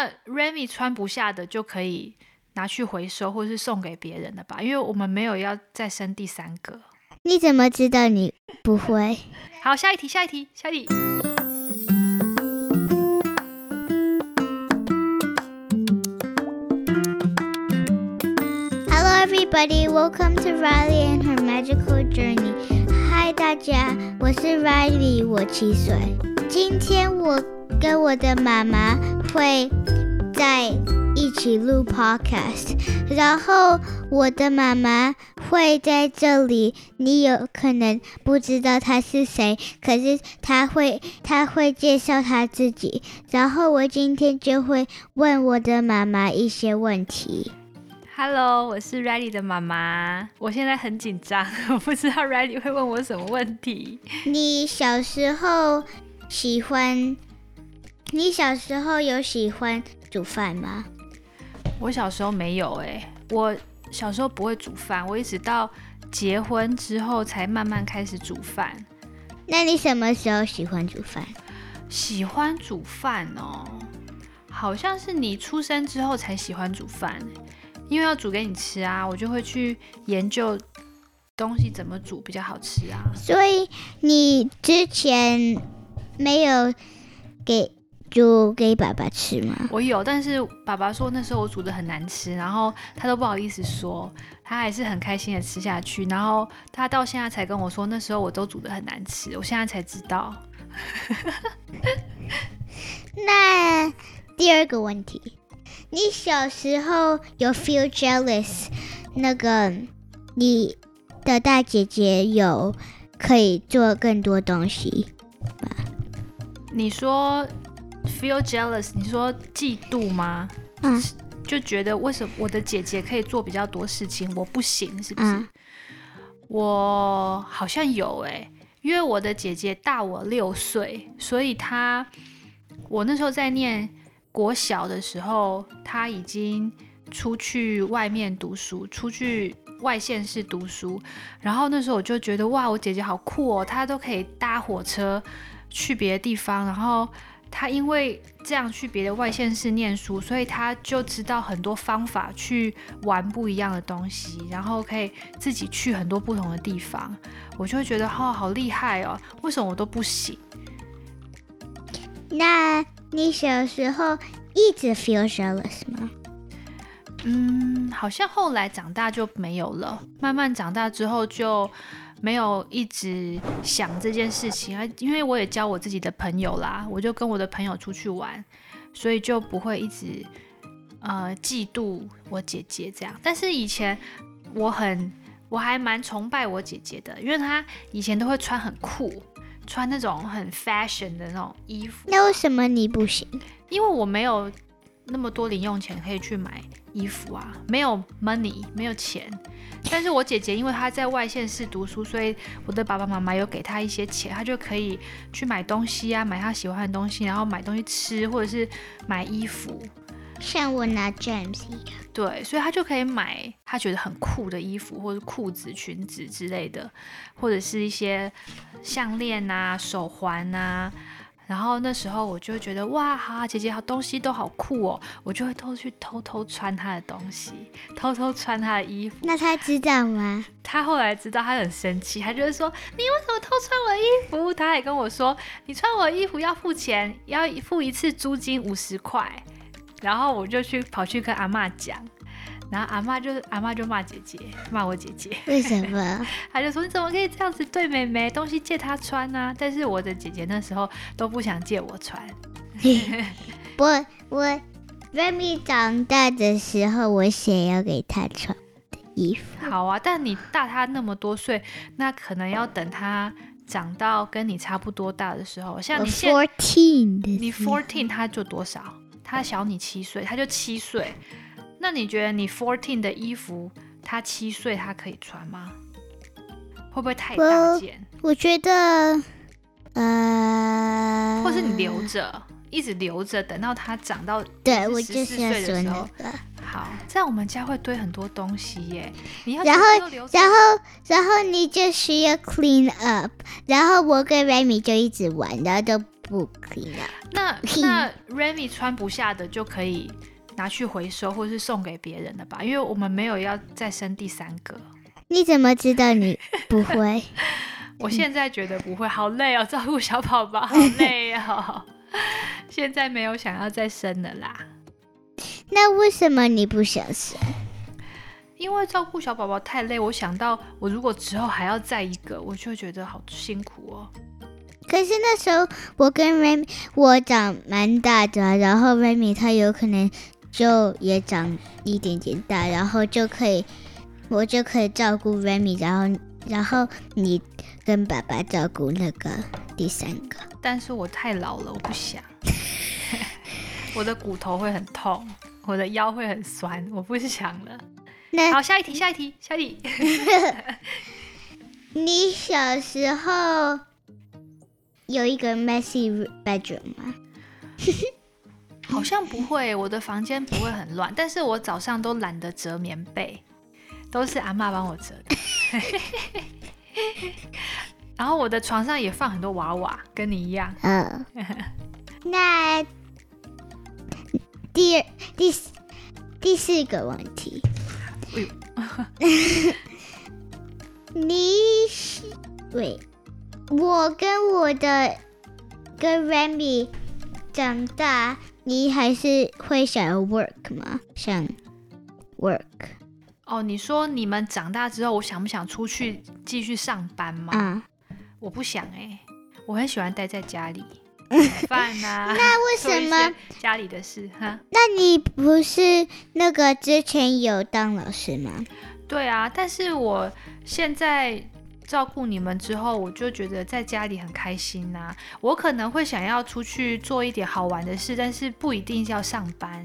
那 Remy 穿不下的就可以拿去回收，或是送给别人的吧？因为我们没有要再生第三个。你怎么知道你不会？好，下一题，下一题，下一题。Hello, everybody. Welcome to Riley and her magical journey. Hi，大家，我是 Riley，我七岁。今天我跟我的妈妈会在一起录 podcast，然后我的妈妈会在这里。你有可能不知道她是谁，可是她会，她会介绍她自己。然后我今天就会问我的妈妈一些问题。Hello，我是 Riley 的妈妈，我现在很紧张，我不知道 Riley 会问我什么问题。你小时候喜欢？你小时候有喜欢煮饭吗？我小时候没有哎、欸，我小时候不会煮饭，我一直到结婚之后才慢慢开始煮饭。那你什么时候喜欢煮饭？喜欢煮饭哦，好像是你出生之后才喜欢煮饭，因为要煮给你吃啊，我就会去研究东西怎么煮比较好吃啊。所以你之前没有给。煮给爸爸吃吗？我有，但是爸爸说那时候我煮的很难吃，然后他都不好意思说，他还是很开心的吃下去。然后他到现在才跟我说，那时候我都煮的很难吃，我现在才知道。那第二个问题，你小时候有 feel jealous？那个你的大姐姐有可以做更多东西吗？你说。Feel jealous？你说嫉妒吗？嗯，就觉得为什么我的姐姐可以做比较多事情，我不行，是不是？嗯，我好像有欸，因为我的姐姐大我六岁，所以她我那时候在念国小的时候，她已经出去外面读书，出去外县市读书。然后那时候我就觉得哇，我姐姐好酷哦，她都可以搭火车去别的地方，然后。他因为这样去别的外县市念书，所以他就知道很多方法去玩不一样的东西，然后可以自己去很多不同的地方。我就会觉得，哦，好厉害哦！为什么我都不行？那你小时候一直 feel jealous 吗？嗯，好像后来长大就没有了。慢慢长大之后就。没有一直想这件事情啊，因为我也交我自己的朋友啦，我就跟我的朋友出去玩，所以就不会一直呃嫉妒我姐姐这样。但是以前我很我还蛮崇拜我姐姐的，因为她以前都会穿很酷，穿那种很 fashion 的那种衣服。那为什么你不行？因为我没有那么多零用钱可以去买衣服啊，没有 money，没有钱。但是我姐姐因为她在外县市读书，所以我的爸爸妈妈有给她一些钱，她就可以去买东西啊，买她喜欢的东西，然后买东西吃，或者是买衣服。像我拿 James 一样。对，所以她就可以买她觉得很酷的衣服，或者裤子、裙子之类的，或者是一些项链啊、手环啊。然后那时候我就会觉得哇，哈，姐姐好东西都好酷哦，我就会偷去偷偷穿她的东西，偷偷穿她的衣服。那她知道吗？她后来知道，她很生气，她就会说你为什么偷穿我的衣服？她还跟我说你穿我的衣服要付钱，要付一次租金五十块。然后我就去跑去跟阿妈讲。然后阿妈就阿妈就骂姐姐，骂我姐姐。为什么？她就说你怎么可以这样子对妹妹？东西借她穿啊！但是我的姐姐那时候都不想借我穿。我我 Remy 长大的时候，我想要给她穿的衣服。好啊，但你大她那么多岁，那可能要等她长到跟你差不多大的时候。像你，fourteen，你 fourteen，她就多少？她小你七岁，她就七岁。那你觉得你 fourteen 的衣服，他七岁他可以穿吗？会不会太大件？我觉得，呃，或是你留着，一直留着，等到他长到对我就是岁的时候，好，在我们家会堆很多东西耶。你要然后然后然后你就需要 clean up，然后我跟 Remy 就一直玩，然后都不 clean up。那 那 Remy 穿不下的就可以拿去回收，或是送给别人的吧？因为我们没有要再生第三个。你怎么知道你不会？我现在觉得不会，好累哦，照顾小宝宝好累哦。现在没有想要再生的啦。那为什么你不想生？因为照顾小宝宝太累，我想到我如果之后还要再一个，我就觉得好辛苦哦。可是那时候我跟 Remy 我长蛮大的，然后 Remy 他有可能就也长一点点大，然后就可以我就可以照顾 Remy，然后然后你跟爸爸照顾那个第三个。但是我太老了，我不想，我的骨头会很痛，我的腰会很酸，我不想了。那好，下一题，下一题，下一题。你小时候有一个 messy bedroom 吗？好像不会，我的房间不会很乱，但是我早上都懒得折棉被，都是阿妈帮我折的。然后我的床上也放很多娃娃，跟你一样。嗯。那第二、第四、第四个问题。你喂，我跟我的跟 Remy 长大，你还是会想要 work 吗？想 work？哦，你说你们长大之后，我想不想出去继续上班吗？嗯，我不想哎、欸，我很喜欢待在家里。饭啊？那为什么家里的事哈？那你不是那个之前有当老师吗？对啊，但是我现在照顾你们之后，我就觉得在家里很开心呐。我可能会想要出去做一点好玩的事，但是不一定要上班。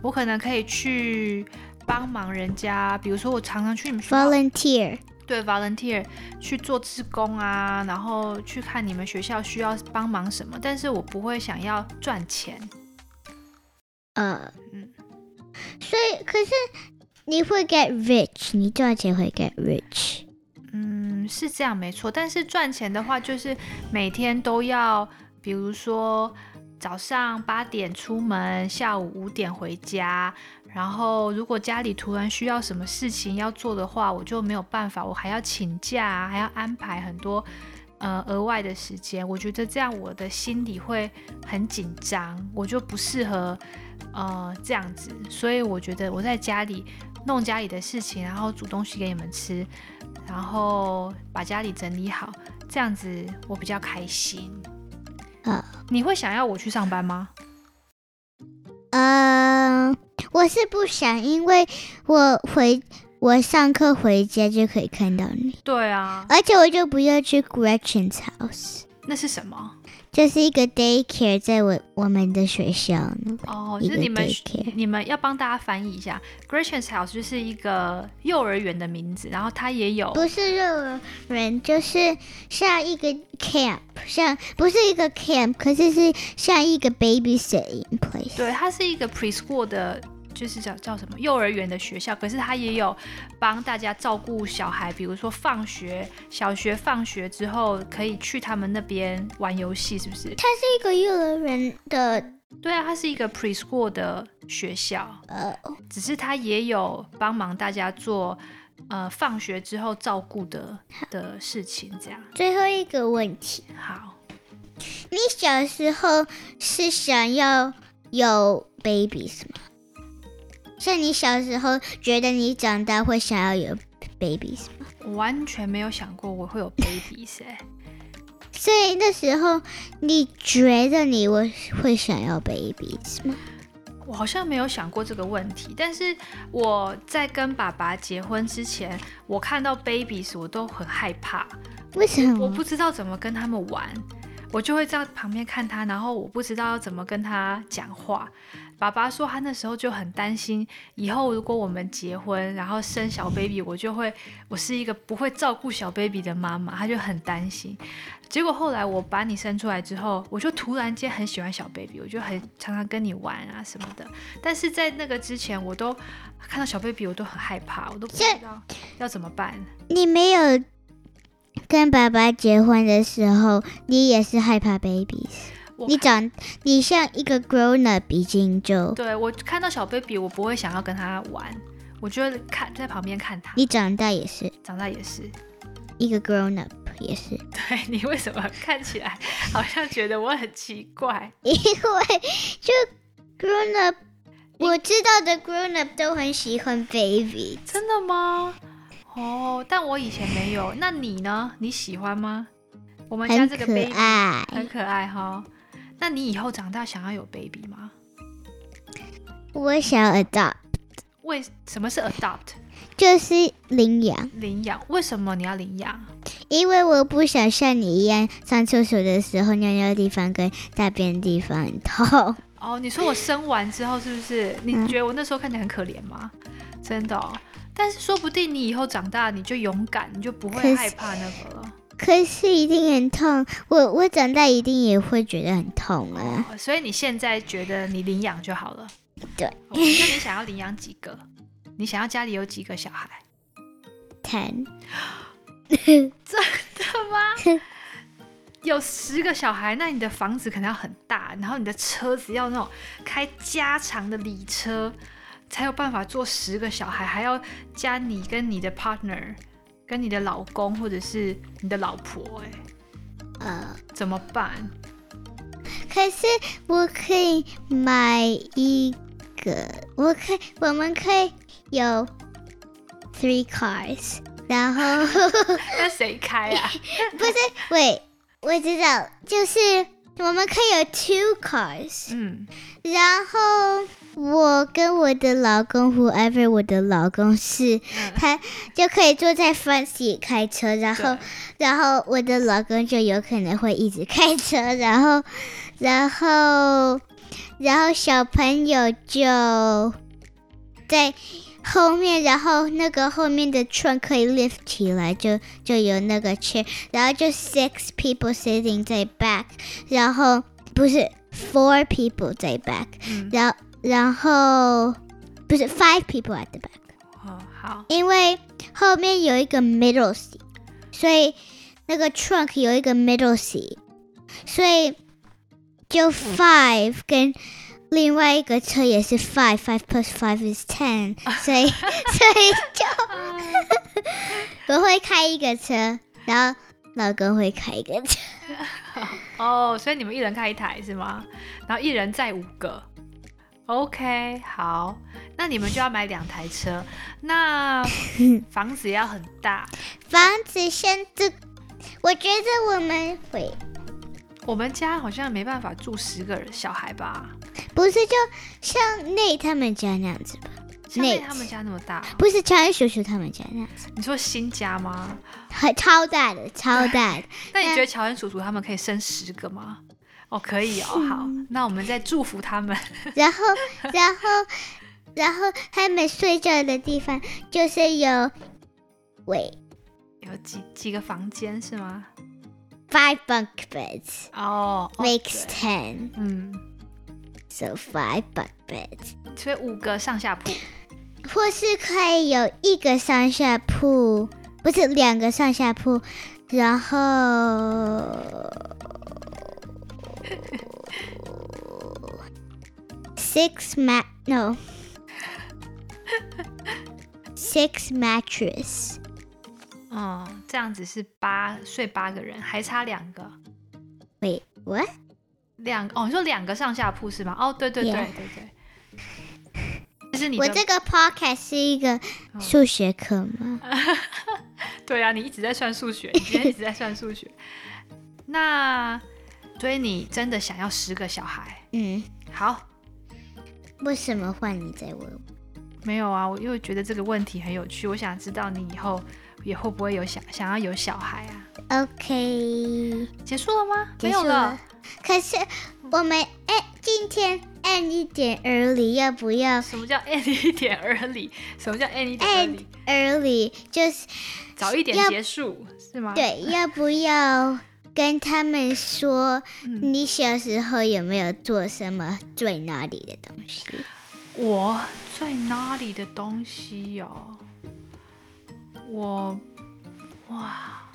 我可能可以去帮忙人家，比如说我常常去你们 volunteer。对，volunteer 去做志工啊，然后去看你们学校需要帮忙什么，但是我不会想要赚钱。呃，嗯，所以可是你会 get rich，你赚钱会 get rich。是这样没错，但是赚钱的话，就是每天都要，比如说。早上八点出门，下午五点回家。然后，如果家里突然需要什么事情要做的话，我就没有办法，我还要请假，还要安排很多呃额外的时间。我觉得这样我的心里会很紧张，我就不适合呃这样子。所以我觉得我在家里弄家里的事情，然后煮东西给你们吃，然后把家里整理好，这样子我比较开心。呃，你会想要我去上班吗？嗯、呃，我是不想，因为我回我上课回家就可以看到你。对啊，而且我就不要去 Gretchen's house。那是什么？就是一个 daycare 在我我们的学校呢。哦，就是你们你们要帮大家翻译一下，Gretchen's House 就是一个幼儿园的名字，然后它也有不是幼儿园，就是像一个 camp，像不是一个 camp，可是是像一个 babysitting place。对，它是一个 preschool 的。就是叫叫什么幼儿园的学校，可是他也有帮大家照顾小孩，比如说放学，小学放学之后可以去他们那边玩游戏，是不是？他是一个幼儿园的，对啊，它是一个 preschool 的学校，呃，只是他也有帮忙大家做呃放学之后照顾的的事情，这样。最后一个问题，好，你小时候是想要有 baby 是吗？像你小时候觉得你长大会想要有 babies 吗？我完全没有想过我会有 babies 哎、欸。所以那时候你觉得你会会想要 babies 吗？我好像没有想过这个问题。但是我在跟爸爸结婚之前，我看到 babies 我都很害怕。为什么？我不知道怎么跟他们玩，我就会在旁边看他，然后我不知道要怎么跟他讲话。爸爸说他那时候就很担心，以后如果我们结婚，然后生小 baby，我就会，我是一个不会照顾小 baby 的妈妈，他就很担心。结果后来我把你生出来之后，我就突然间很喜欢小 baby，我就很常常跟你玩啊什么的。但是在那个之前，我都看到小 baby，我都很害怕，我都不知道要怎么办。你没有跟爸爸结婚的时候，你也是害怕 babies？你长，你像一个 grown up，已经就对我看到小 baby，我不会想要跟他玩，我就看在旁边看他。你长大也是，长大也是一个 grown up，也是。对，你为什么看起来好像觉得我很奇怪？因为就 grown up，我知道的 grown up 都很喜欢 baby。真的吗？哦，但我以前没有。那你呢？你喜欢吗？我们家这个 baby 很可爱，很可爱哈。那你以后长大想要有 baby 吗？我想要 adopt。为什么是 adopt？就是领养。领养？为什么你要领养？因为我不想像你一样上厕所的时候尿尿的地方跟大便的地方很痛。哦，你说我生完之后是不是？你觉得我那时候看起来很可怜吗？嗯、真的、哦。但是说不定你以后长大你就勇敢，你就不会害怕那个了。可是一定很痛，我我长大一定也会觉得很痛啊。哦，所以你现在觉得你领养就好了。对。那你想要领养几个？你想要家里有几个小孩？Ten。真的吗？有十个小孩，那你的房子可能要很大，然后你的车子要那种开加长的礼车，才有办法做十个小孩，还要加你跟你的 partner。跟你的老公或者是你的老婆，哎，呃，怎么办？可是我可以买一个，我可以，我们可以有 three cars，然后 那谁开啊？不是，喂，我知道，就是我们可以有 two cars，嗯，然后。我跟我的老公，whoever 我的老公是，嗯、他就可以坐在 front seat 开车，然后，然后我的老公就有可能会一直开车，然后，然后，然后小朋友就在后面，然后那个后面的 trunk 可以 lift 起来，就就有那个 chair，然后就 six people sitting 在 back，然后不是 four people 在 back，、嗯、然后。然后不是 five people at the back。哦，好。因为后面有一个 middle seat，所以那个 trunk 有一个 middle seat，所以就 five 跟 另外一个车也是 five，five plus five is ten，所以所以就 我会开一个车，然后老公会开一个车。哦，所以你们一人开一台是吗？然后一人载五个。OK，好，那你们就要买两台车，那房子要很大。房子现在，我觉得我们会，我们家好像没办法住十个人小孩吧？不是，就像内他们家那样子吧？内他们家那么大？不是，乔恩叔叔他们家那样子。你说新家吗？很超大的，超大的。那你觉得乔恩叔叔他们可以生十个吗？哦，可以哦，好，那我们再祝福他们。然后，然后，然后他们睡觉的地方就是有，喂，有几几个房间是吗？Five bunk beds。哦，makes ten。嗯 ，so five bunk beds。所以五个上下铺，或是可以有一个上下铺，不是两个上下铺，然后。Six mat no six mattress。哦，这样子是八睡八个人，还差两个。Wait, what？ 两哦，你说两个上下铺是吗？哦，对对对.对对。就是你。我这个 podcast 是一个数学课吗？哦、对啊，你一直在算数学，你今天一直在算数学。那所以你真的想要十个小孩？嗯，好。为什么换你再问我？没有啊，我因为觉得这个问题很有趣，我想知道你以后也会不会有想想要有小孩啊？OK，结束了吗？结束了。没有了。可是我们哎，今天 end 一点 early，要不要？什么叫 end 一 点 early？什么叫 end 一点 early？就是早一点结束是吗？对，要不要？跟他们说，你小时候有没有做什么最 naughty 的东西？我最 naughty 的东西哟、哦，我哇，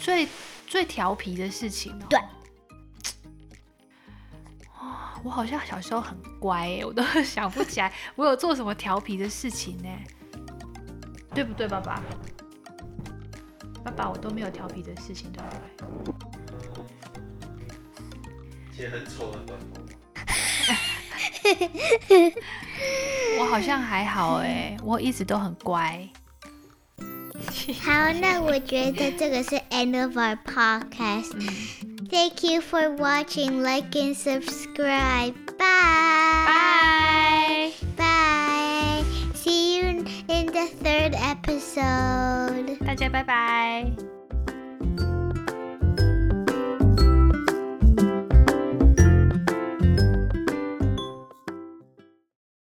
最最调皮的事情哦。对，我好像小时候很乖耶，我都 想不起来我有做什么调皮的事情呢，对不对，爸爸？爸爸，我都没有调皮的事情，对不对？其实很丑的短头 我好像还好哎，我一直都很乖。好，那我觉得这个是 end of our podcast。Thank you for watching, like and subscribe. Bye. Bye. Bye. See you in the third episode. 大家拜拜。